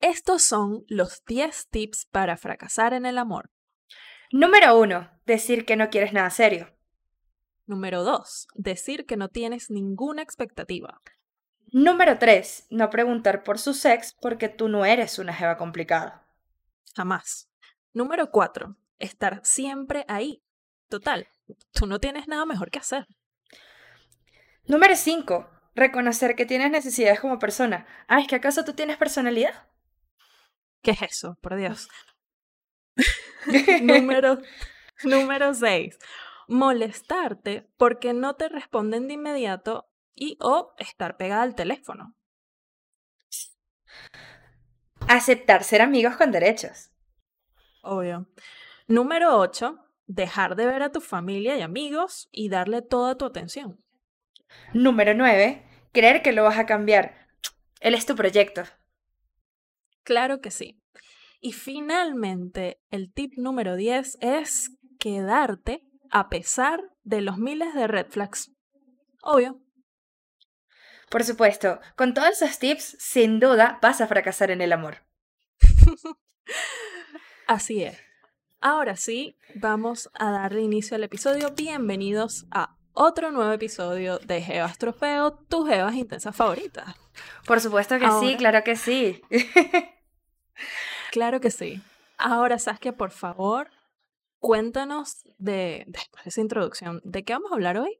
Estos son los 10 tips para fracasar en el amor. Número 1. Decir que no quieres nada serio. Número 2. Decir que no tienes ninguna expectativa. Número 3. No preguntar por su sex porque tú no eres una jeva complicada. Jamás. Número 4. Estar siempre ahí. Total, tú no tienes nada mejor que hacer. Número 5. Reconocer que tienes necesidades como persona. Ah, ¿es que acaso tú tienes personalidad? ¿Qué es eso? Por Dios. número, número 6. Molestarte porque no te responden de inmediato y o estar pegada al teléfono. Aceptar ser amigos con derechos. Obvio. Número 8. Dejar de ver a tu familia y amigos y darle toda tu atención. Número 9. Creer que lo vas a cambiar. Él es tu proyecto. Claro que sí. Y finalmente, el tip número 10 es quedarte a pesar de los miles de red flags. Obvio. Por supuesto, con todos esos tips, sin duda vas a fracasar en el amor. Así es. Ahora sí, vamos a darle inicio al episodio. Bienvenidos a otro nuevo episodio de Jevas Trofeo, tus Jevas intensas favoritas. Por supuesto que sí, claro que sí. claro que sí. Ahora, Saskia, por favor, cuéntanos de, después de esa introducción, ¿de qué vamos a hablar hoy?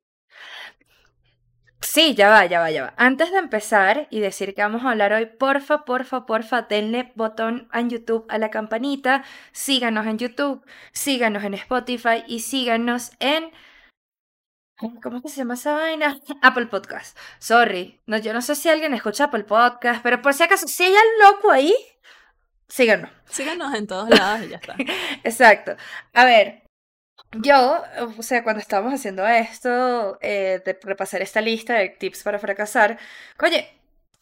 Sí, ya va, ya va, ya va. Antes de empezar y decir que vamos a hablar hoy, porfa, porfa, porfa, denle botón en YouTube a la campanita, síganos en YouTube, síganos en Spotify y síganos en... ¿Cómo se llama esa vaina? Apple Podcast. Sorry, no, yo no sé si alguien escucha Apple Podcast, pero por si acaso, si hay un loco ahí, síganos. Síganos en todos lados y ya está. Exacto. A ver, yo, o sea, cuando estábamos haciendo esto, eh, de repasar esta lista de tips para fracasar, oye,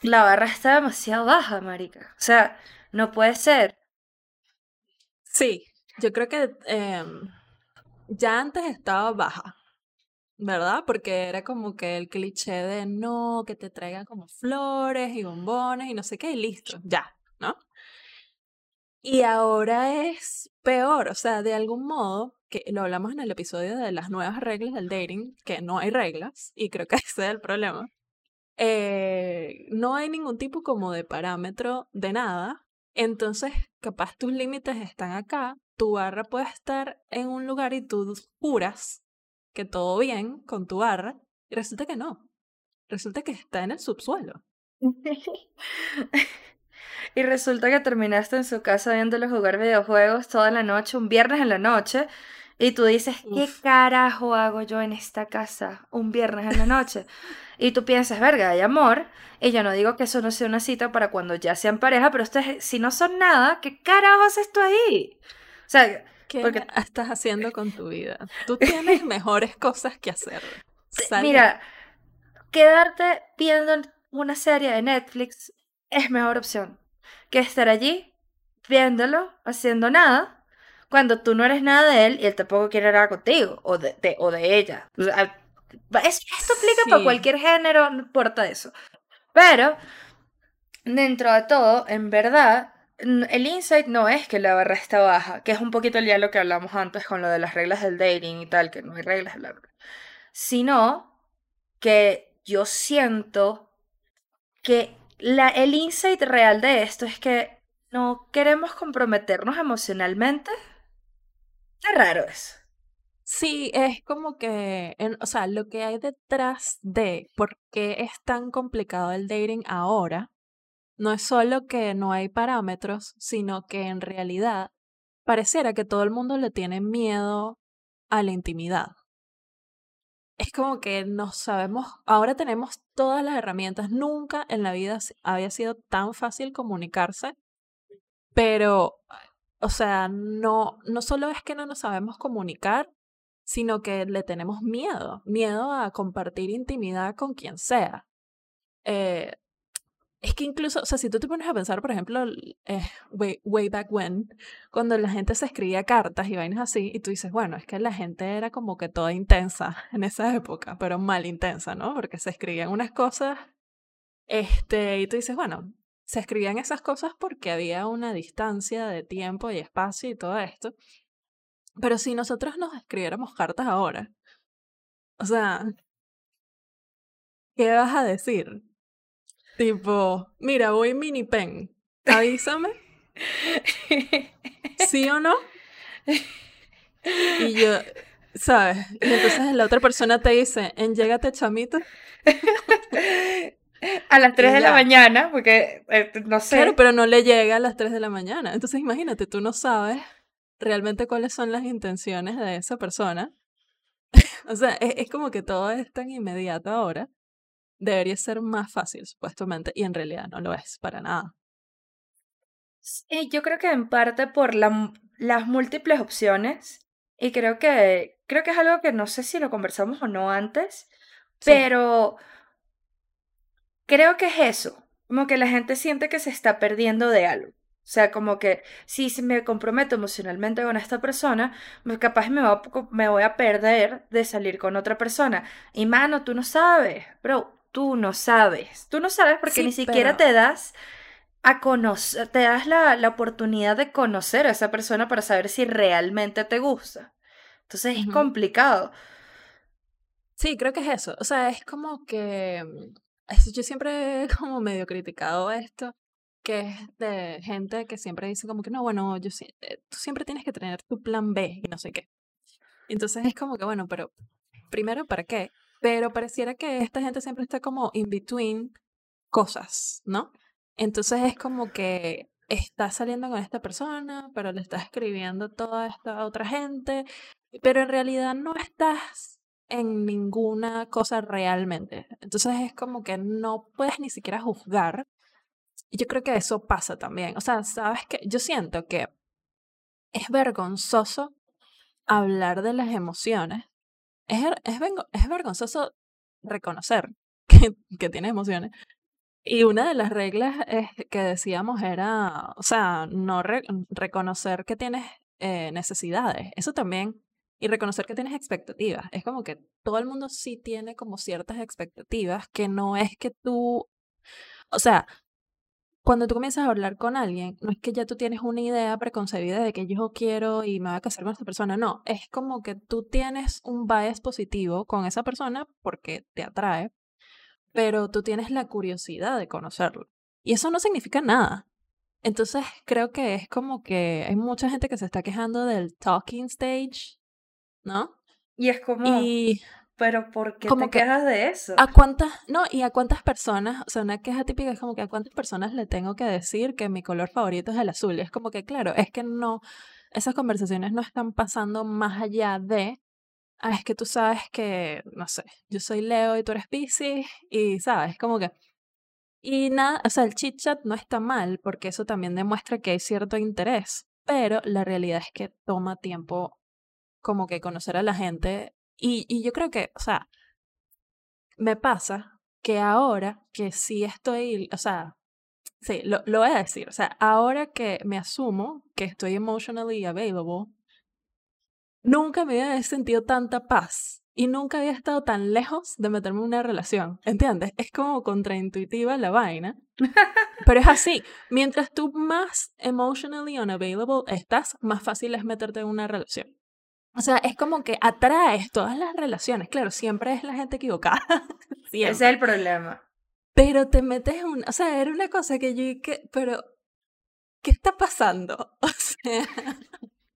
la barra está demasiado baja, marica. O sea, no puede ser. Sí, yo creo que em, ya antes estaba baja, ¿verdad? Porque era como que el cliché de no, que te traigan como flores y bombones y no sé qué, y listo, ya. Y ahora es peor, o sea, de algún modo, que lo hablamos en el episodio de las nuevas reglas del dating, que no hay reglas, y creo que ese es el problema. Eh, no hay ningún tipo como de parámetro de nada, entonces capaz tus límites están acá, tu barra puede estar en un lugar y tú juras que todo bien con tu barra, y resulta que no, resulta que está en el subsuelo. Y resulta que terminaste en su casa viéndolo jugar videojuegos toda la noche, un viernes en la noche, y tú dices, ¿qué carajo hago yo en esta casa un viernes en la noche? Y tú piensas, verga, hay amor. Y yo no digo que eso no sea una cita para cuando ya sean pareja, pero ustedes, si no son nada, ¿qué carajo haces tú ahí? O sea, ¿qué estás haciendo con tu vida? Tú tienes mejores cosas que hacer. Mira, quedarte viendo una serie de Netflix es mejor opción que estar allí viéndolo, haciendo nada, cuando tú no eres nada de él y él tampoco quiere nada contigo o de, o de ella. esto aplica para cualquier género, no importa eso. Pero, dentro de todo, en verdad, el insight no es que la barra está baja, que es un poquito ya lo que hablamos antes con lo de las reglas del dating y tal, que no hay reglas de la sino que yo siento que la, el insight real de esto es que no queremos comprometernos emocionalmente. Qué raro es. Sí, es como que, o sea, lo que hay detrás de por qué es tan complicado el dating ahora, no es solo que no hay parámetros, sino que en realidad pareciera que todo el mundo le tiene miedo a la intimidad es como que no sabemos, ahora tenemos todas las herramientas, nunca en la vida había sido tan fácil comunicarse, pero, o sea, no, no solo es que no nos sabemos comunicar, sino que le tenemos miedo, miedo a compartir intimidad con quien sea. Eh, es que incluso, o sea, si tú te pones a pensar, por ejemplo, eh, way, way back when, cuando la gente se escribía cartas y vainas así, y tú dices, bueno, es que la gente era como que toda intensa en esa época, pero mal intensa, ¿no? Porque se escribían unas cosas, este, y tú dices, bueno, se escribían esas cosas porque había una distancia de tiempo y espacio y todo esto. Pero si nosotros nos escribiéramos cartas ahora, o sea, ¿qué vas a decir? Tipo, mira, voy mini pen. Avísame. ¿Sí o no? Y yo, ¿sabes? Y entonces la otra persona te dice, en llégate chamito. A las 3 de la mañana, porque eh, no sé. Claro, pero no le llega a las 3 de la mañana. Entonces imagínate, tú no sabes realmente cuáles son las intenciones de esa persona. o sea, es como que todo es tan inmediato ahora debería ser más fácil, supuestamente, y en realidad no lo es para nada. Sí, yo creo que en parte por las múltiples opciones, y creo que, creo que es algo que no sé si lo conversamos o no antes, pero creo que es eso, como que la gente siente que se está perdiendo de algo. O sea, como que si me comprometo emocionalmente con esta persona, capaz me, me voy a perder de salir con otra persona. Y mano, tú no sabes, bro, tú no sabes. Tú no sabes porque ni siquiera te das a conocer, te das la, la, oportunidad de conocer a esa persona para saber si realmente te gusta. Entonces es complicado. Sí, creo que es eso. O sea, es como que mm, yo siempre he como medio criticado esto, que es de gente que siempre dice como que no, bueno, yo eh, tú siempre tienes que tener tu plan B y no sé qué. Entonces es como que bueno, pero primero, ¿para qué? Pero pareciera que esta gente siempre está como in between cosas, ¿no? Entonces es como que está saliendo con esta persona, pero le está escribiendo toda esta otra gente, pero en realidad no estás en ninguna cosa realmente. Entonces es como que no puedes ni siquiera juzgar. Yo creo que eso pasa también. O sea, sabes que yo siento que es vergonzoso hablar de las emociones es, es, vergonzoso reconocer que, que tienes emociones. Y una de las reglas es, que decíamos era, o sea, no reconocer que tienes eh, necesidades. Eso también. Y reconocer que tienes expectativas. Es como que todo el mundo sí tiene como ciertas expectativas que no es que tú, o sea, cuando tú comienzas a hablar con alguien, no es que ya tú tienes una idea preconcebida de que yo quiero y me voy a casar con esa persona, no, es como que tú tienes un bias positivo con esa persona porque te atrae, pero tú tienes la curiosidad de conocerlo. Y eso no significa nada. Entonces creo que es como que hay mucha gente que se está quejando del talking stage, ¿no? Y es como... Y pero ¿por qué te quejas de eso? ¿A cuántas, no, y a cuántas personas, o sea, una queja típica es como que a cuántas personas le tengo que decir que mi color favorito es el azul? Y es como que, claro, es que no, esas conversaciones no están pasando más allá de, ah, es que tú sabes que, no sé, yo soy Leo y tú eres Pisces, y sabes, como que, y nada, o sea, el chit chat no está mal, porque eso también demuestra que hay cierto interés, pero la realidad es que toma tiempo como que conocer a la gente y, yo creo que, o sea, me pasa que ahora que sí estoy, o sea, sí, lo, lo voy a decir, o sea, ahora que me asumo que estoy emotionally available, nunca me había sentido tanta paz y nunca había estado tan lejos de meterme en una relación, ¿entiendes? Es como contraintuitiva la vaina, pero es así, mientras tú más emotionally unavailable estás, más fácil es meterte en una relación. O sea, es como que atraes todas las relaciones. Claro, siempre es la gente equivocada. Ese es el problema. Pero te metes en un... O sea, era una cosa que yo... Que, pero, ¿qué está pasando? O sea,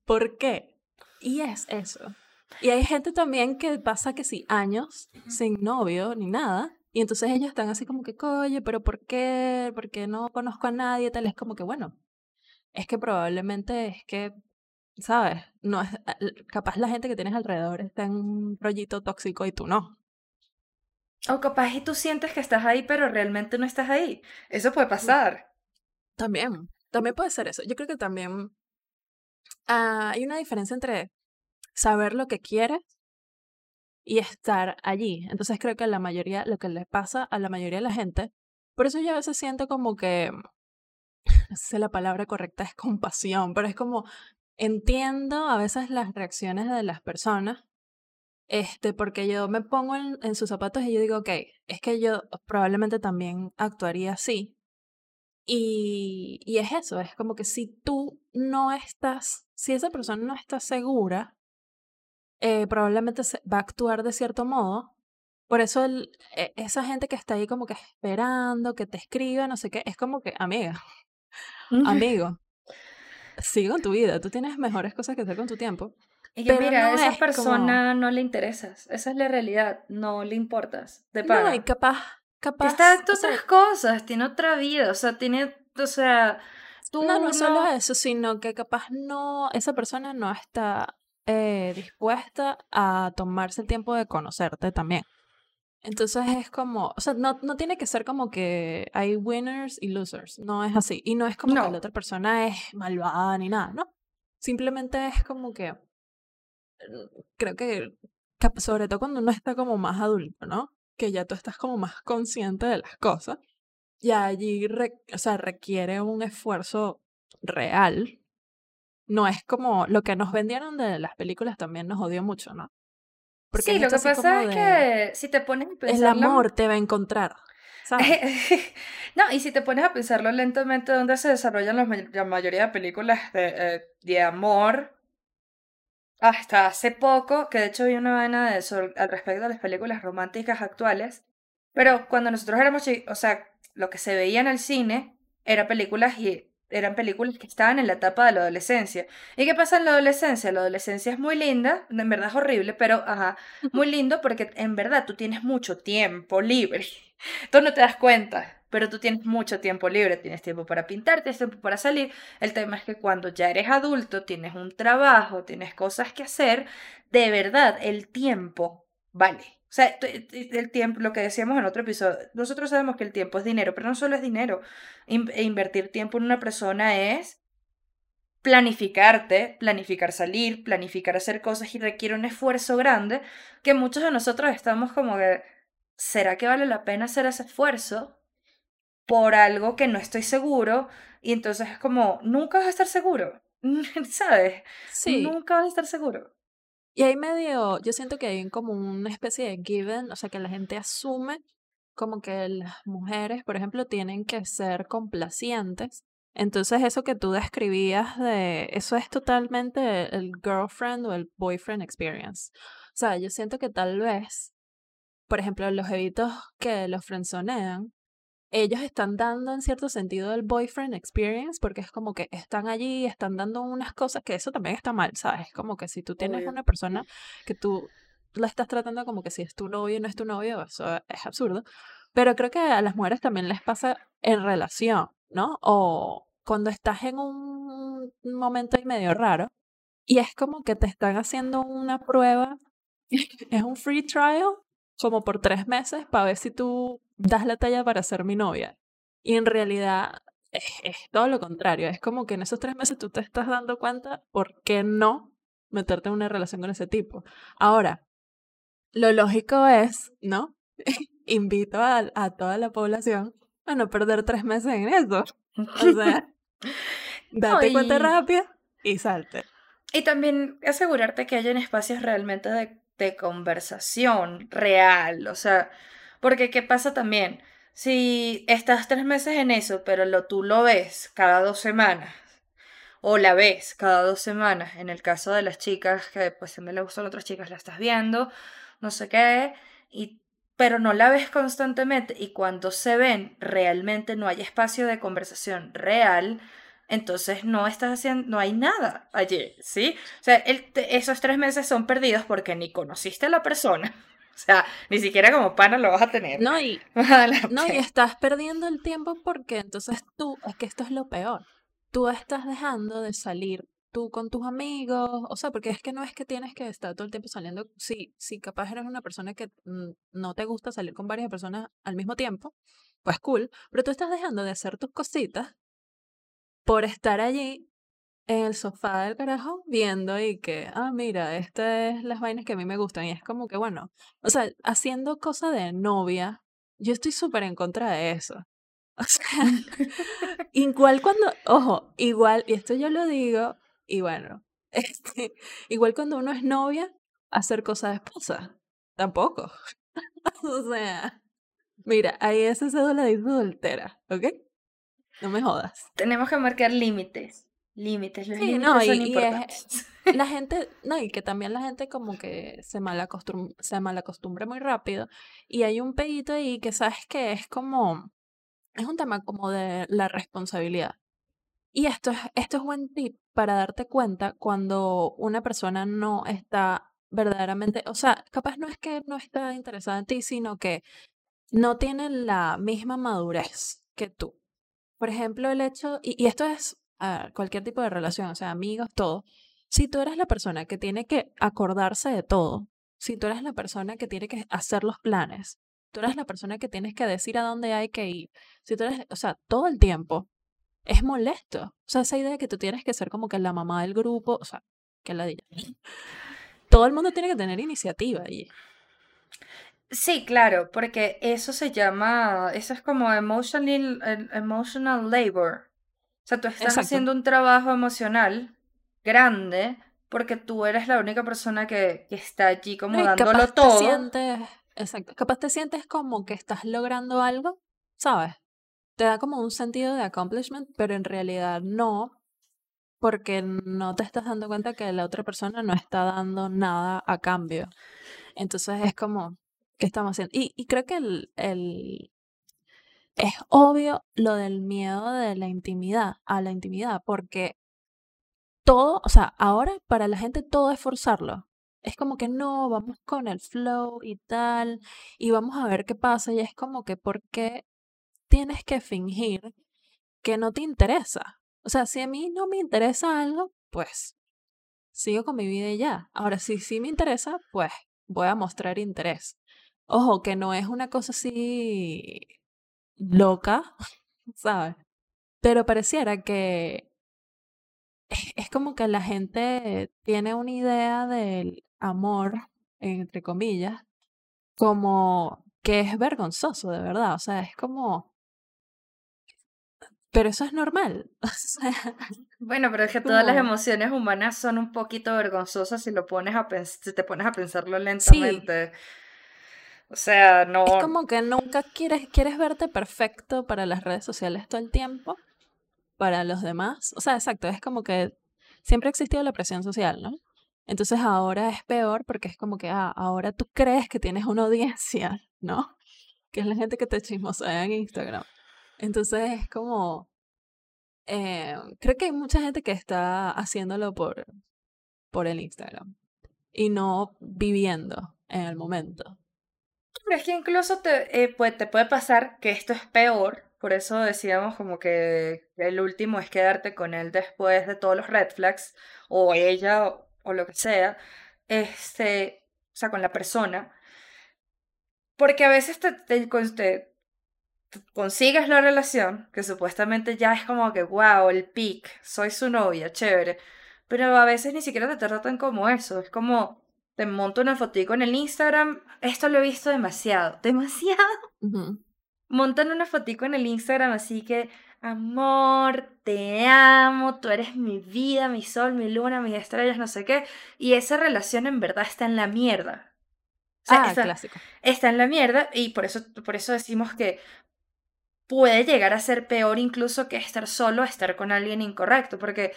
¿por qué? Y es eso. Y hay gente también que pasa que sí, años sin novio ni nada. Y entonces ellos están así como que, oye, pero ¿por qué? Porque no conozco a nadie, tal. Es como que, bueno, es que probablemente es que ¿sabes? No es, capaz la gente que tienes alrededor está en un rollito tóxico y tú no. O capaz y tú sientes que estás ahí, pero realmente no estás ahí. Eso puede pasar. También, también puede ser eso. Yo creo que también ah, hay una diferencia entre saber lo que quieres y estar allí. Entonces creo que la mayoría, lo que le pasa a la mayoría de la gente Por eso yo a veces siento como que, no sé si la palabra correcta es compasión, pero es como entiendo a veces las reacciones de las personas, este, porque yo me pongo en, en sus zapatos y yo digo, ok, es que yo probablemente también actuaría así. Y, y es eso, es como que si tú no estás, si esa persona no está segura, eh, probablemente se- va a actuar de cierto modo. Por eso el- e- esa gente que está ahí como que esperando que te escriba, no sé qué, es como que, amiga, amigo, sigue con tu vida, tú tienes mejores cosas que hacer con tu tiempo. Y que Pero mira, a no esa es como- persona no le interesas. Esa es la realidad. No le importas. De No, pana. y capaz, capaz. está en sea, otras cosas, tiene otra vida, o sea, tiene, o sea, tú no, no solo no- eso, sino que capaz no, esa persona no está eh, dispuesta a tomarse el tiempo de conocerte también. Entonces es como, o sea, no, no tiene que ser como que hay winners y losers, no es así. Y no es como que la otra persona es malvada ni nada, ¿no? Simplemente es como que, mm, creo que, sobre todo cuando uno está como más adulto, ¿no? Que ya tú estás como más consciente de las cosas. Y allí, re- o sea, requiere un esfuerzo real. No es como lo que nos vendieron de las películas también nos odió mucho, ¿no? Porque sí, lo que pasa es de, que si te pones a el pensarlo, amor te va a encontrar, ¿sabes? no, y si te pones a pensarlo lentamente, ¿dónde se desarrollan la mayoría de películas de, eh, de amor? Hasta hace poco, que de hecho vi una vaina de eso al respecto de las películas románticas actuales, pero cuando nosotros éramos chicos, o sea, lo que se veía en el cine eran películas y eran películas que estaban en la etapa de la adolescencia. ¿Y qué pasa en la adolescencia? La adolescencia es muy linda, en verdad es horrible, pero ajá, muy lindo porque en verdad tú tienes mucho tiempo libre. Tú no te das cuenta, pero tú tienes mucho tiempo libre, tienes tiempo para pintar, tienes tiempo para salir. El tema es que cuando ya eres adulto, tienes un trabajo, tienes cosas que hacer, de verdad el tiempo vale. O sea, el tiempo, lo que decíamos en otro episodio, nosotros sabemos que el tiempo es dinero, pero no solo es dinero. In- e invertir tiempo en una persona es planificarte, planificar salir, planificar hacer cosas y requiere un esfuerzo grande que muchos de nosotros estamos como que, ¿será que vale la pena hacer ese esfuerzo por algo que no estoy seguro? Y entonces es como, nunca vas a estar seguro, ¿sabes? Sí, Nunca vas a estar seguro. Y hay medio, yo siento que hay como una especie de given, o sea, que la gente asume como que las mujeres, por ejemplo, tienen que ser complacientes. Entonces eso que tú describías de, eso es totalmente el girlfriend o el boyfriend experience. O sea, yo siento que tal vez, por ejemplo, los evitos que los friendzonean, ellos están dando en cierto sentido el boyfriend experience porque es como que están allí, están dando unas cosas que eso también está mal, ¿sabes? Es como que si tú tienes Obvio. una persona que tú la estás tratando como que si es tu novio y no es tu novio, eso es absurdo. Pero creo que a las mujeres también les pasa en relación, ¿no? O cuando estás en un momento ahí medio raro y es como que te están haciendo una prueba, es un free trial, como por tres meses para ver si tú das la talla para ser mi novia. Y en realidad es, es todo lo contrario. Es como que en esos tres meses tú te estás dando cuenta por qué no meterte en una relación con ese tipo. Ahora, lo lógico es, ¿no? Invito a, a toda la población a no perder tres meses en eso. O sea, date cuenta y- rápido y salte. Y también asegurarte que hayan espacios realmente de, de conversación real, o sea, porque ¿qué pasa también? Si estás tres meses en eso, pero lo, tú lo ves cada dos semanas, o la ves cada dos semanas, en el caso de las chicas que pues también le gustan otras chicas, la estás viendo, no sé qué, y, pero no la ves constantemente, y cuando se ven, realmente no hay espacio de conversación real, entonces no estás haciendo, no hay nada allí, ¿sí? O sea, el- esos tres meses son perdidos porque ni conociste a la persona. O sea, ni siquiera como pana lo vas a tener. No, y, no, y estás perdiendo el tiempo porque entonces tú, es que esto es lo peor. Tú estás dejando de salir tú con tus amigos, o sea, porque es que no es que tienes que estar todo el tiempo saliendo, si, si capaz eres una persona que mm, no te gusta salir con varias personas al mismo tiempo, pues cool, pero tú estás dejando de hacer tus cositas por estar allí en el sofá del carajo viendo y que, ah, mira, estas es las vainas que a mí me gustan y es como que, bueno, o sea, haciendo cosa de novia, yo estoy súper en contra de eso. O sea, igual cuando, ojo, igual, y esto yo lo digo, y bueno, este, igual cuando uno es novia, hacer cosas de esposa, tampoco. o sea, mira, ahí esa cédula dice soltera, ¿ok? No me jodas. Tenemos que marcar límites. Límites, los Sí, límites no, son y- y es- importantes. La gente, no, y que también la gente como que se malacostum se malacostumbra muy rápido. Y hay un pedito ahí que sabes que es como, es un tema como de la responsabilidad. Y esto es, esto es buen tip para darte cuenta cuando una persona no está verdaderamente, o sea, capaz no es que no está interesada en ti, sino que no tiene la misma madurez que tú. Por ejemplo, el hecho, y, esto es a cualquier tipo de relación, o sea, amigos, todo. Si tú eres la persona que tiene que acordarse de todo, si tú eres la persona que tiene que hacer los planes, tú eres la persona que tienes que decir a dónde hay que ir, si tú eres, o sea, todo el tiempo, es molesto. O sea, esa idea de que tú tienes que ser como que la mamá del grupo, o sea, que la diga. Todo el mundo tiene que tener iniciativa y Sí, claro, porque eso se llama, eso es como emotional, em- emotional labor. O sea, tú estás Exacto. haciendo un trabajo emocional grande porque tú eres la única persona que, que está allí como No, dándolo capaz te todo. sientes, exacto, capaz te sientes como que estás logrando algo, ¿sabes? Te da como un sentido de accomplishment, pero en realidad no, porque no te estás dando cuenta que la otra persona no está dando nada a cambio. Entonces es como, ¿qué estamos haciendo? Y, creo que el, es obvio lo del miedo de la intimidad, a la intimidad, porque todo, o sea, ahora para la gente todo es forzarlo. Es como que no, vamos con el flow y tal, y vamos a ver qué pasa. Y es como que, ¿por qué tienes que fingir que no te interesa? O sea, si a mí no me interesa algo, pues sigo con mi vida y ya. Ahora, si sí me interesa, pues voy a mostrar interés. Ojo, que no es una cosa así loca, ¿sabes? Pero pareciera que es, como que la gente tiene una idea del amor, entre comillas, como que es vergonzoso, de verdad. O sea, es como... Pero eso es normal. O sea, Bueno, pero es que todas las emociones humanas son un poquito vergonzosas si lo pones a si te pones a pensarlo Sí, lentamente. O sea, es no, como que nunca quieres, quieres verte perfecto para las redes sociales todo el tiempo, para los demás. O sea, exacto, es como que siempre ha existido la presión social, ¿no? Entonces ahora es peor porque es como que, ah, ahora tú crees que tienes una audiencia, ¿no? Que es la gente que te chismosea en Instagram. Entonces es como, eh, creo que hay mucha gente que está haciéndolo por, por el Instagram y no viviendo en el momento. Es que incluso te, eh, puede, te puede pasar que esto es peor, por eso decíamos como que el último es quedarte con él después de todos los red flags, o ella, o, lo que sea, este, o sea, con la persona, porque a veces te, te- te consigues la relación, que supuestamente ya es como que, wow, el pic, soy su novia, chévere, pero a veces ni siquiera te tratan como eso, es como... Te monto una fotico en el Instagram. Esto lo he visto demasiado. Demasiado. Ujú. Montan una fotico en el Instagram así que, amor, te amo, tú eres mi vida, mi sol, mi luna, mis estrellas, no sé qué. Y esa relación en verdad está en la mierda. O sea, Ah, está, clásico. está en la mierda y por eso, por eso decimos que puede llegar a ser peor incluso que estar solo, estar con alguien incorrecto. Porque,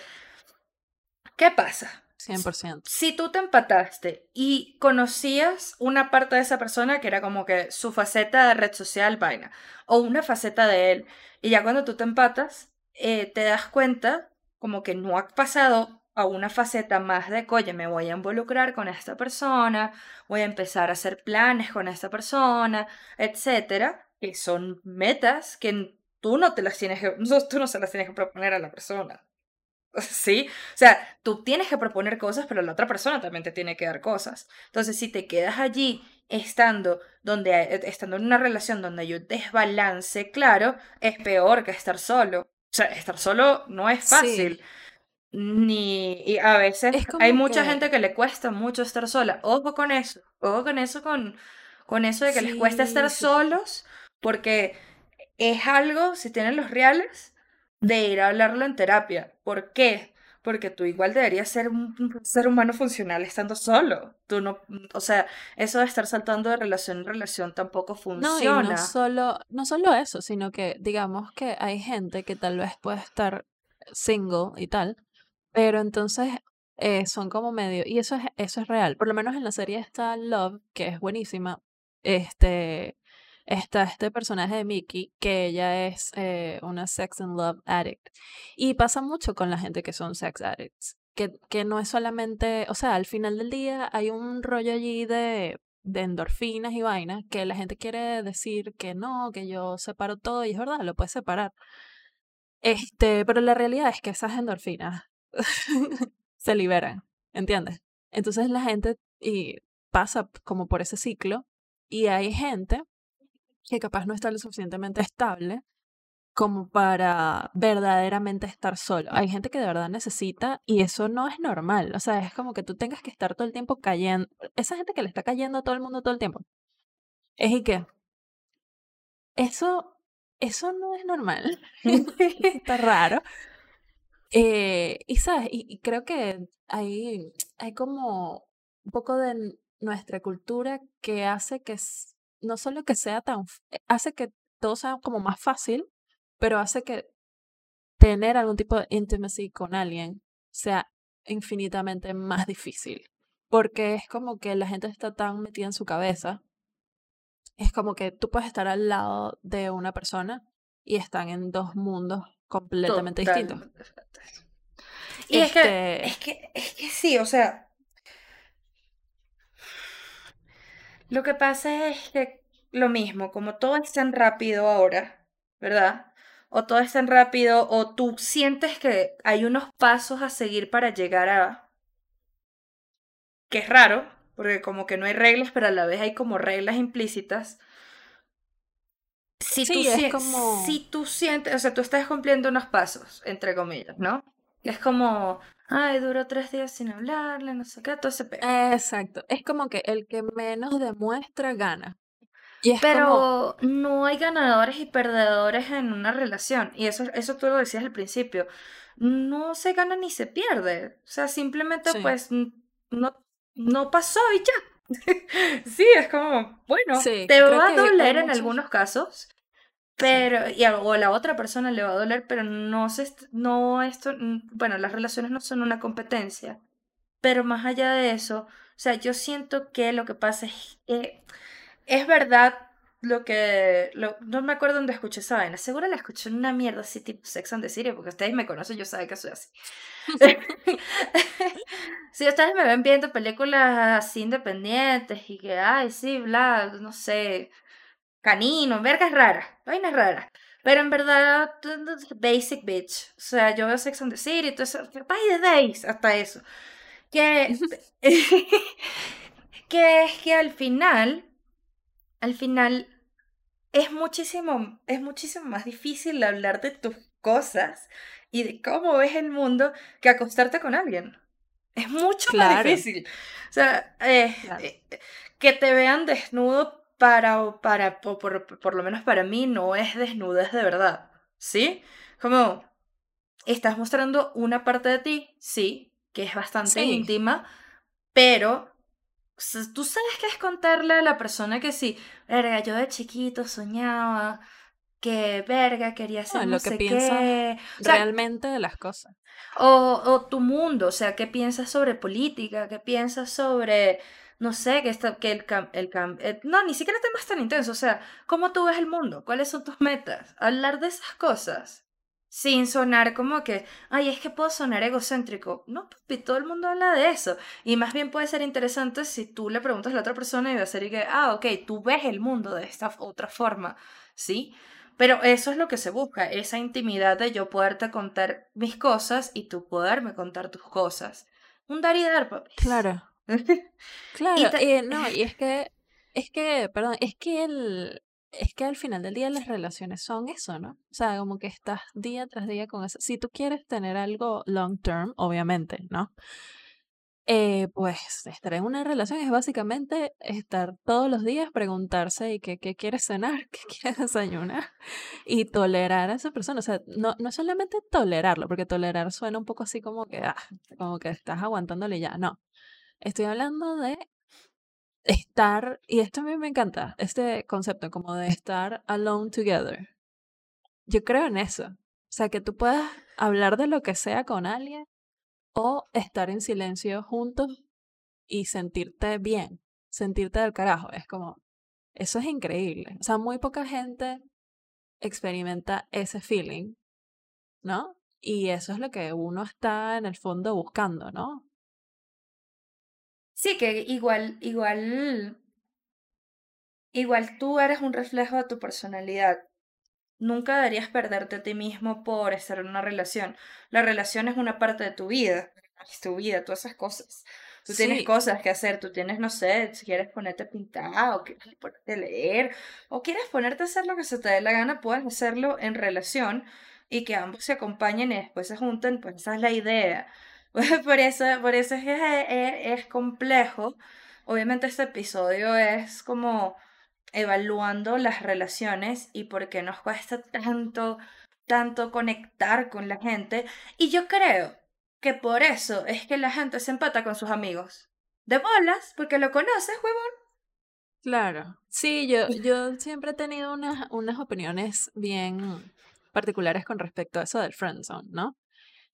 ¿qué pasa? 100%. Si tú te empataste y conocías una parte de esa persona que era como que su faceta de red social, vaina, o una faceta de él, y ya cuando tú te empatas, eh, te das cuenta como que no ha pasado a una faceta más de, oye, me voy a involucrar con esta persona, voy a empezar a hacer planes con esta persona, etcétera, que son metas que tú no te las tienes que, tú no se las tienes que proponer a la persona. Sí, o sea, tú tienes que proponer cosas, pero la otra persona también te tiene que dar cosas. Entonces, si te quedas allí estando donde eh, estando en una relación donde hay un desbalance, claro, es peor que estar solo. O sea, estar solo no es fácil. Sí, Ni y a veces es hay mucha gente que le cuesta mucho estar sola. Ojo con eso. Ojo con eso con con eso de que les cuesta estar sí, sí, sí. solos porque es algo, si tienen los reales, de ir a hablarlo en terapia. ¿Por qué? Porque tú igual deberías ser un ser humano funcional estando solo. Tú no, o sea, eso de estar saltando de relación en relación tampoco funciona. No, y no solo, no solo eso, sino que digamos que hay gente que tal vez puede estar single y tal, pero entonces eh, son como medio, y eso es, eso es real. Por lo menos en la serie está Love, que es buenísima. Este, está este personaje de Mickey, que ella es eh, una sex and love addict. Y pasa mucho con la gente que son sex addicts. Que, que no es solamente, o sea, al final del día hay un rollo allí de, de endorfinas y vainas que la gente quiere decir que no, que yo separo todo, y es verdad, lo puedes separar. Este, pero la realidad es que esas endorfinas se liberan, ¿entiendes? Entonces la gente y pasa como por ese ciclo y hay gente que capaz no está lo suficientemente estable como para verdaderamente estar solo. Hay gente que de verdad necesita y eso no es normal. O sea, es como que tú tengas que estar todo el tiempo cayendo. Esa gente que le está cayendo a todo el mundo todo el tiempo. Es y que eso, eso no es normal. está raro. Eh, y sabes, y, creo que hay, hay como un poco de nuestra cultura que hace que no solo que sea tan, eh, hace que todo sea como más fácil, pero hace que tener algún tipo de intimacy con alguien sea infinitamente más difícil. Porque es como que la gente está tan metida en su cabeza. Es como que tú puedes estar al lado de una persona y están en dos mundos completamente distintos. Y es, que, este es que, es que sí, o sea, Lo que pasa es que lo mismo, como todo es tan rápido ahora, ¿verdad? O todo es tan rápido, o tú sientes que hay unos pasos a seguir para llegar a... que es raro, porque como que no hay reglas, pero a la vez hay como reglas implícitas. Si, sí, es como... si tú sientes, o sea, tú estás cumpliendo unos pasos, entre comillas, ¿no? Es como, ay, duró tres días sin hablarle, no sé qué, todo se pega. Exacto. Es como que el que menos demuestra gana. Y Pero no hay ganadores y perdedores en una relación. Y eso, eso tú lo decías al principio. No se gana ni se pierde. O sea, simplemente pues no, no pasó y ya. sí, es como, bueno, te va a doler en algunos casos, pero, y a, o la otra persona le va a doler, pero no se, no esto, bueno, las relaciones no son una competencia, pero más allá de eso, o sea, yo siento que lo que pasa es que es verdad lo que, lo, no me acuerdo dónde escuché esa vaina, seguro la escuché en una mierda así tipo Sex and the City, porque ustedes me conocen, yo saben que soy así. si ustedes me ven viendo películas así independientes y que, ay, sí, bla, no sé, canino, vergas raras, vainas raras. Pero en verdad, basic bitch. O sea, yo veo Sex and the City, todo eso, by the days, hasta eso. Que, que es que al final, al final, es muchísimo, es muchísimo más difícil hablar de tus cosas y de cómo ves el mundo que acostarte con alguien. Es mucho más difícil. O sea, eh, eh, que te vean desnudo para, para por, por, lo menos para mí, no es desnudez de verdad, ¿sí? Como, estás mostrando una parte de ti, sí, que es bastante íntima, pero tú sabes que es contarle a la persona que sí, verga, yo de chiquito soñaba que verga quería ser no, lo que qué. realmente de las cosas. O, o tu mundo, o sea, qué piensas sobre política, qué piensas sobre no sé, que, está, que el, el, eh, no, ni siquiera temas tan intensos, o sea, ¿cómo tú ves el mundo? ¿Cuáles son tus metas? Hablar de esas cosas, sin sonar como que, ay, es que puedo sonar egocéntrico. No, papi, todo el mundo habla de eso. Y más bien puede ser interesante si tú le preguntas a la otra persona y va a ser que, ah, ok, tú ves el mundo de esta otra forma, ¿sí? Pero eso es lo que se busca, esa intimidad de yo poderte contar mis cosas y tú poderme contar tus cosas. Un dar y dar, papi. Claro. Claro, y, no, y es que, es que, perdón, es que el, es que al final del día las relaciones son eso, ¿no? O sea, como que estás día tras día con eso. Si tú quieres tener algo long term, obviamente, ¿no? Eh, pues estar en una relación es básicamente estar todos los días, preguntarse y qué, qué quieres cenar, qué quieres desayunar y tolerar a esa persona. O sea, no, no solamente tolerarlo, porque tolerar suena un poco así como que, ah, como que estás aguantándole ya. No, estoy hablando de estar, y esto a mí me encanta, este concepto como de estar alone together. Yo creo en eso. O sea, que tú puedas hablar de lo que sea con alguien o estar en silencio juntos y sentirte bien, sentirte del carajo. Es como, eso es increíble. O sea, muy poca gente experimenta ese feeling, ¿no? Y eso es lo que uno está en el fondo buscando, ¿no? Sí, que igual, igual, igual tú eres un reflejo de tu personalidad. Nunca deberías perderte a ti mismo por estar en una relación. La relación es una parte de tu vida, es tu vida, todas esas cosas. Tú tienes cosas que hacer, tú tienes, no sé, si quieres ponerte a pintar o quieres ponerte a leer o quieres ponerte a hacer lo que se te dé la gana, puedes hacerlo en relación y que ambos se acompañen y después se junten, pues esa es la idea. por eso, por eso es que es complejo. Obviamente este episodio es como evaluando las relaciones y por qué nos cuesta tanto, tanto conectar con la gente. Y yo creo que por eso es que la gente se empata con sus amigos. De bolas, porque lo conoces, huevón. Claro. Sí, yo, yo siempre he tenido unas, unas opiniones bien particulares con respecto a eso del friendzone, ¿no?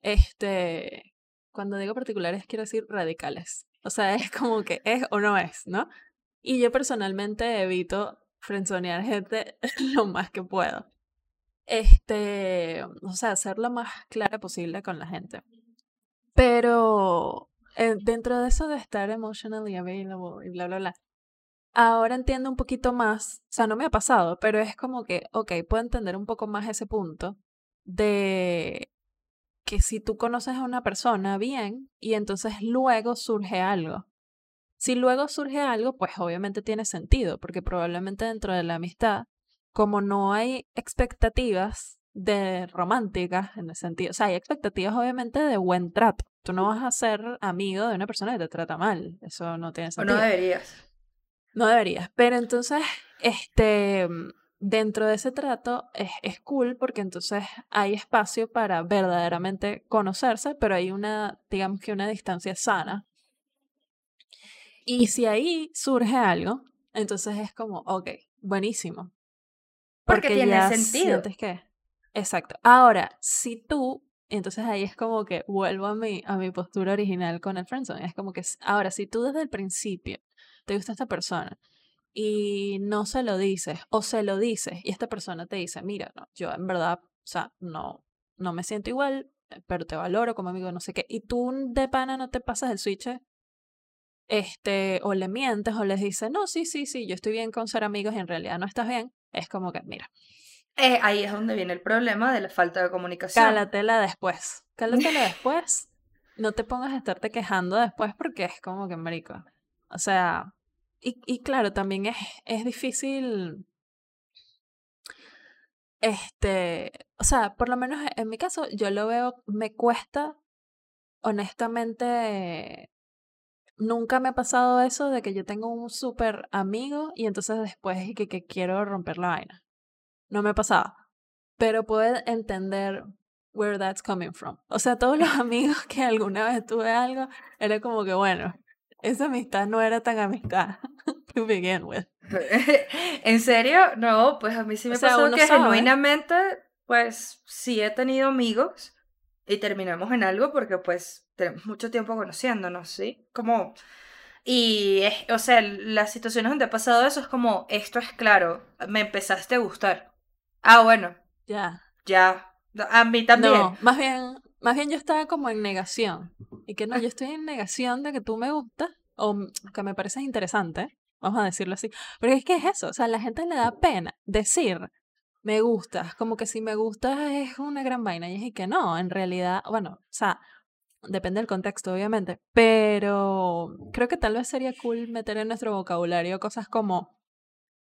Este, cuando digo particulares quiero decir radicales. O sea, es como que es o no es, ¿no? Y yo personalmente evito frenzonear gente lo más que puedo. Este, o sea, ser lo más clara posible con la gente. Pero eh, dentro de eso de estar emotionally available y bla, bla, bla, ahora entiendo un poquito más, o sea, no me ha pasado, pero es como que, ok, puedo entender un poco más ese punto de que si tú conoces a una persona bien y entonces luego surge algo si luego surge algo, pues obviamente tiene sentido, porque probablemente dentro de la amistad, como no hay expectativas de románticas en el sentido, o sea, hay expectativas obviamente de buen trato. Tú no vas a ser amigo de una persona que te trata mal, eso no tiene sentido. O no deberías. No deberías, pero entonces, este, dentro de ese trato es, es cool porque entonces hay espacio para verdaderamente conocerse, pero hay una, digamos que una distancia sana y si ahí surge algo, entonces es como, ok, buenísimo. Porque, tiene sentido. que. Exacto. Ahora, si tú, entonces ahí es como que vuelvo a mi, a mi postura original con el friendzone. Es como que, ahora, si tú desde el principio te gusta esta persona y no se lo dices, o se lo dices, y esta persona te dice, mira, no, yo en verdad, o sea, no, no me siento igual, pero te valoro como amigo, no sé qué, y tú de pana no te pasas el switch este, o le mientes o les dices, no, sí, sí, sí, yo estoy bien con ser amigos y en realidad no estás bien, es como que, mira. Eh, ahí es donde viene el problema de la falta de comunicación. Cálatela después, cálatela después, no te pongas a estarte quejando después porque es como que, marico, o sea, y, claro, también es, es difícil este, o sea, por lo menos en mi caso, yo lo veo, me cuesta honestamente nunca me ha pasado eso de que yo tengo un súper amigo y entonces después que, que quiero romper la vaina. No me ha pasado. Pero puedo entender where that's coming from. O sea, todos los amigos que alguna vez tuve algo, era como que, bueno, esa amistad no era tan amistad to begin with. ¿En serio? No, pues a mí sí me pasó que genuinamente, pues sí he tenido amigos y terminamos en algo porque pues tenemos mucho tiempo conociéndonos, ¿sí? Como... Y, es, o sea, las situaciones donde ha pasado eso es como, esto es claro, me empezaste a gustar. Ah, bueno. Ya. Ya. A mí también. No, más bien, más bien yo estaba como en negación. Y que no, yo estoy en negación de que tú me gustas o que me pareces interesante, vamos a decirlo así. Porque es que es eso, o sea, a la gente le da pena decir, me gustas, como que si me gustas es una gran vaina. Y es que no, en realidad, bueno, o sea, depende del contexto, obviamente, pero creo que tal vez sería cool meter en nuestro vocabulario cosas como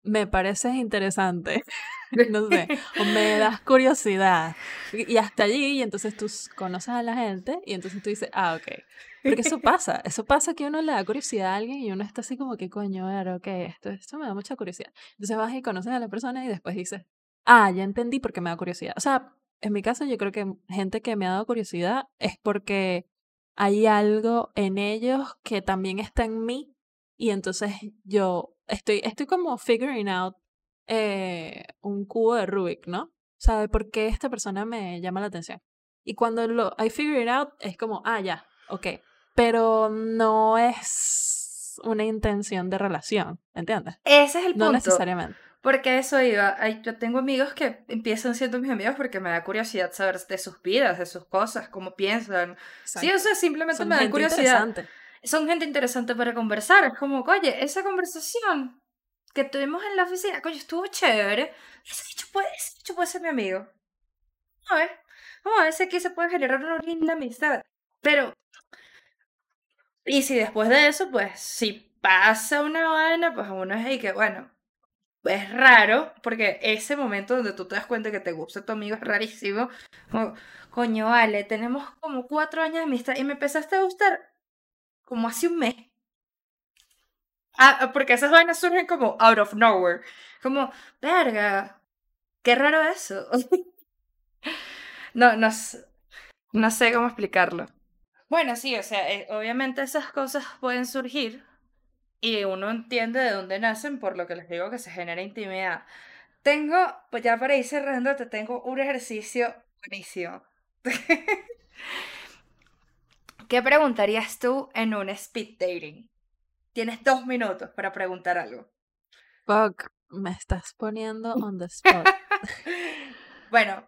me pareces interesante, no sé, o me das curiosidad. Y hasta allí, y entonces tú conoces a la gente y entonces tú dices, ah, ok. Porque eso pasa, eso pasa que uno le da curiosidad a alguien y uno está así como que coño, a ver, ok, esto, esto me da mucha curiosidad. Entonces vas y conoces a la persona y después dices, ah, ya entendí por qué me da curiosidad. O sea, en mi caso yo creo que gente que me ha dado curiosidad es porque hay algo en ellos que también está en mí y entonces yo estoy, estoy como figuring out eh, un cubo de Rubik, ¿no? O sea, por qué esta persona me llama la atención. Y cuando lo I figure it out, es como, ah, ya, ok. Pero no es una intención de relación, ¿entiendes? Ese es el punto. No necesariamente. Porque eso iba. Yo tengo amigos que empiezan siendo mis amigos porque me da curiosidad saber de sus vidas, de sus cosas, cómo piensan. Sí, o sea, simplemente me da curiosidad. Son gente interesante para conversar. Es como, oye, esa conversación que tuvimos en la oficina, coño, estuvo chévere. Ese hecho puede, puede ser mi amigo. A ver, vamos a ver si aquí se puede generar una linda amistad. Pero, y si después de eso, pues, si pasa una vaina, pues uno es ahí que, bueno, es raro, porque ese momento donde tú te das cuenta que te gusta tu amigo es rarísimo. Como, coño, vale, tenemos como cuatro años de amistad y me empezaste a gustar como hace un mes. Ah, porque esas vainas surgen como out of nowhere. Como, verga, qué raro eso. no, no, no sé cómo explicarlo. Bueno, sí, o sea, eh, obviamente esas cosas pueden surgir y uno entiende de dónde nacen, por lo que les digo que se genera intimidad. Tengo, pues ya para ir cerrando, te tengo un ejercicio buenísimo. ¿Qué preguntarías tú en un speed dating? Tienes dos minutos para preguntar algo. Fuck, me estás poniendo on the spot. bueno.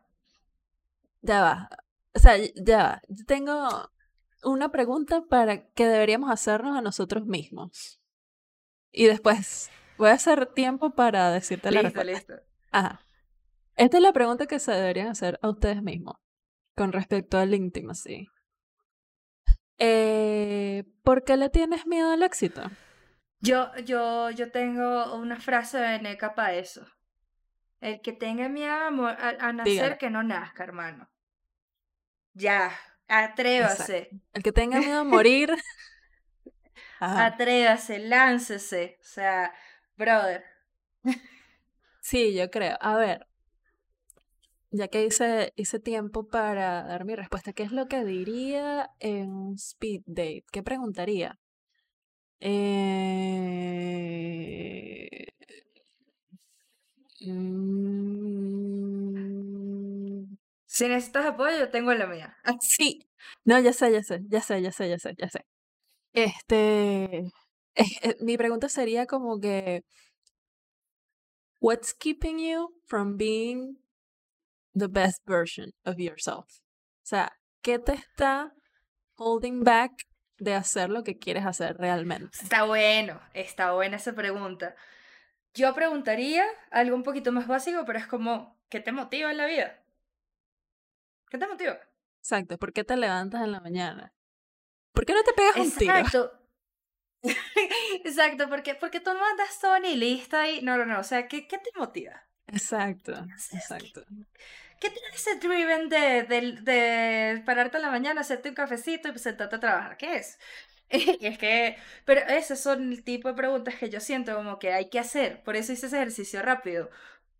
Ya va. O sea, ya va. tengo una pregunta para que deberíamos hacernos a nosotros mismos. Y después voy a hacer tiempo para decirte la respuesta. Ajá. Esta es la pregunta que se deberían hacer a ustedes mismos con respecto al intimacy. Eh, ¿Por qué le tienes miedo al éxito? Yo, yo, yo tengo una frase de Neca para eso. El que tenga miedo a, nacer, que no nazca, hermano. Ya, atrévase. El que tenga miedo a morir, Atrévase, láncese. O sea, brother. Sí, yo creo. A ver, ya que hice, hice tiempo para dar mi respuesta, ¿qué es lo que diría en speed date? ¿Qué preguntaría? Eh... Mm. Si necesitas apoyo, yo tengo la mía. Sí. No, ya sé, ya sé, ya sé, ya sé, ya sé, ya sé. Este, mi pregunta sería como que, what's keeping you from being the best version of yourself? O sea, ¿qué te está holding back de hacer lo que quieres hacer realmente? Está bueno, está buena esa pregunta. Yo preguntaría algo un poquito más básico, pero es como, ¿qué te motiva en la vida? ¿Qué te motiva? Exacto, ¿por qué te levantas en la mañana? ¿Por qué no te pegas un tiro? Exacto. Exacto, porque, porque tú no andas ni lista y no, no, no, o sea, ¿qué, qué te motiva? Exacto, exacto. ¿Qué, tiene ese driven de, de, de, pararte en la mañana, hacerte un cafecito y sentarte a trabajar? ¿Qué es? Y es que, pero esos son el tipo de preguntas que yo siento como que hay que hacer, por eso hice ese ejercicio rápido.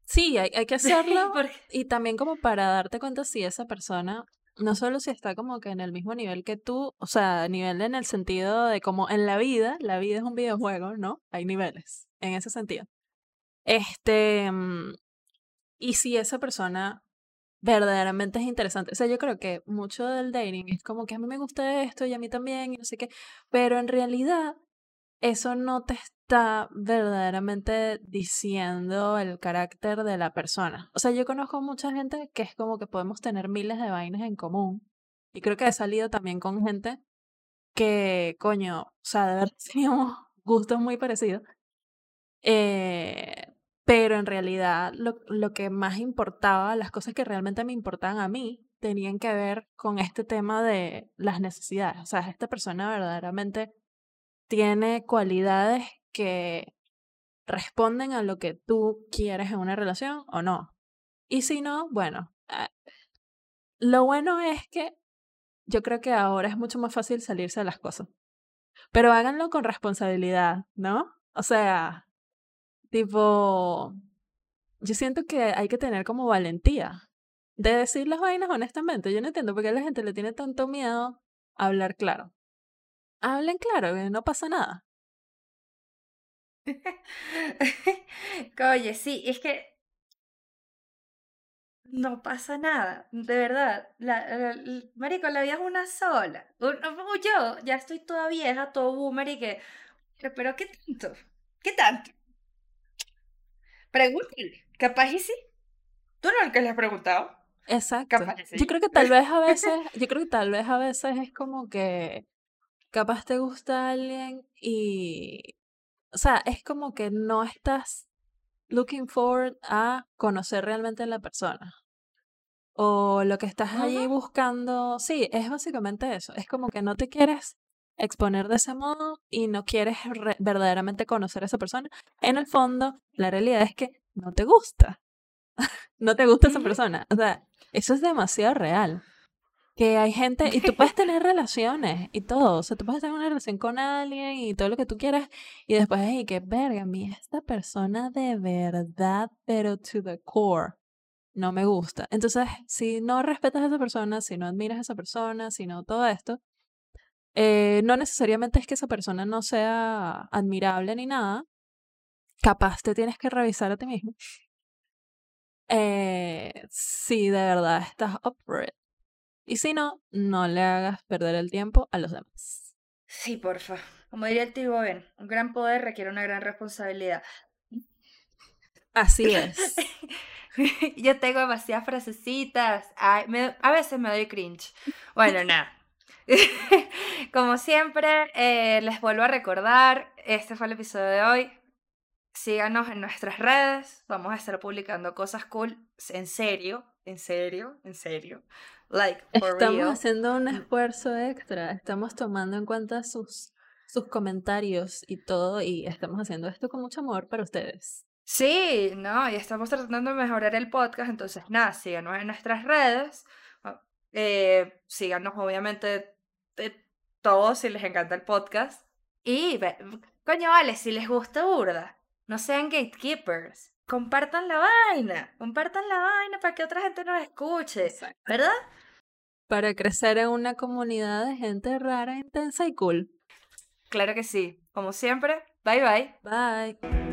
Sí, hay, hay que hacerlo y también como para darte cuenta si esa persona no solo si está como que en el mismo nivel que tú, o sea, nivel en el sentido de como en la vida, la vida es un videojuego, ¿no? Hay niveles en ese sentido. Este, mm, y si esa persona verdaderamente es interesante, o sea, yo creo que mucho del dating es como que a mí me gusta esto y a mí también y no sé qué, pero en realidad eso no te está verdaderamente diciendo el carácter de la persona. O sea, yo conozco mucha gente que es como que podemos tener miles de vainas en común. Y creo que he salido también con gente que, coño, o sea, de verdad teníamos gustos muy parecidos. Eh, pero en realidad lo, lo que más importaba, las cosas que realmente me importaban a mí, tenían que ver con este tema de las necesidades. O sea, esta persona verdaderamente tiene cualidades que responden a lo que tú quieres en una relación o no. Y si no, bueno, eh, lo bueno es que yo creo que ahora es mucho más fácil salirse de las cosas. Pero háganlo con responsabilidad, ¿no? O sea, tipo, yo siento que hay que tener como valentía de decir las vainas honestamente. Yo no entiendo por qué la gente le tiene tanto miedo a hablar claro. Hablen claro, que no pasa nada. Oye, sí, es que no pasa nada, de verdad. La, marico, la vida es una sola. Yo ya estoy toda vieja, todo boomer y que... Pero ¿qué tanto? ¿Qué tanto? Pregúntale. Capaz y sí. Tú no que le has preguntado. Exacto. Yo creo que tal vez a veces, yo creo que tal vez a veces es como que capaz te gusta alguien y, o sea, es como que no estás looking forward a conocer realmente a la persona. O lo que estás allí buscando, sí, es básicamente eso. Es como que no te quieres exponer de ese modo y no quieres verdaderamente conocer a esa persona. En el fondo, la realidad es que no te gusta. no te gusta esa persona. O sea, eso es demasiado real. Que hay gente, y tú puedes tener relaciones y todo, o sea, tú puedes tener una relación con alguien y todo lo que tú quieras, y después, y que verga, a mí esta persona de verdad, pero to the core, no me gusta. Entonces, si no respetas a esa persona, si no admiras a esa persona, si no todo esto, eh, no necesariamente es que esa persona no sea admirable ni nada, capaz te tienes que revisar a ti mismo eh, si de verdad estás up for it. Y si no, no le hagas perder el tiempo a los demás. Sí, porfa. Como diría el tío Ben, un gran poder requiere una gran responsabilidad. Así es. Yo tengo demasiadas frasecitas. a veces me doy cringe. Bueno, nada. Como siempre, eh, les vuelvo a recordar, este fue el episodio de hoy. Síganos en nuestras redes. Vamos a estar publicando cosas cool. En serio, en serio, en serio. Like, Estamos haciendo un esfuerzo extra. Estamos tomando en cuenta sus, sus comentarios y todo. Y estamos haciendo esto con mucho amor para ustedes. Sí, no, y estamos tratando de mejorar el podcast. Entonces, nada, síganos en nuestras redes. Ah, eh, síganos, obviamente, todos si les encanta el podcast. Y, coño, vale, si les gusta Burda no sean gatekeepers. Compartan la vaina. Compartan la vaina para que otra gente nos escuche. ¿Verdad? Para crecer en una comunidad de gente rara, intensa y cool. Claro que sí. Como siempre, bye bye. Bye.